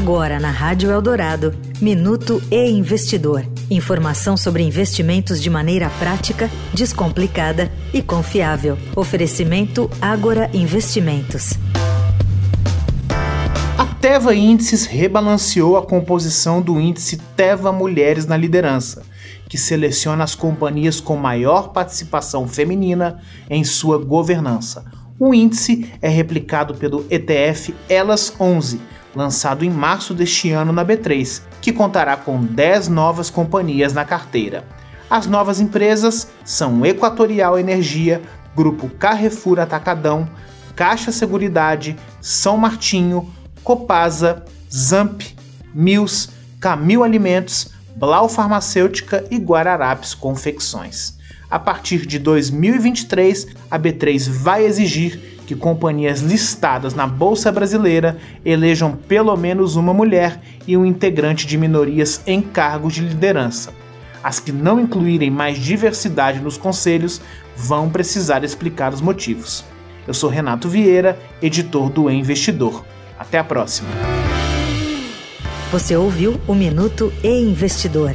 Agora na Rádio Eldorado, Minuto e Investidor. Informação sobre investimentos de maneira prática, descomplicada e confiável. Oferecimento Agora Investimentos. A Teva Índices rebalanceou a composição do índice Teva Mulheres na Liderança, que seleciona as companhias com maior participação feminina em sua governança. O índice é replicado pelo ETF Elas 11 lançado em março deste ano na B3, que contará com 10 novas companhias na carteira. As novas empresas são Equatorial Energia, Grupo Carrefour Atacadão, Caixa Seguridade, São Martinho, Copasa, Zamp, Mills, Camil Alimentos, Blau Farmacêutica e Guararapes Confecções. A partir de 2023, a B3 vai exigir que companhias listadas na Bolsa Brasileira elejam pelo menos uma mulher e um integrante de minorias em cargos de liderança. As que não incluírem mais diversidade nos conselhos vão precisar explicar os motivos. Eu sou Renato Vieira, editor do e Investidor. Até a próxima. Você ouviu o Minuto e Investidor.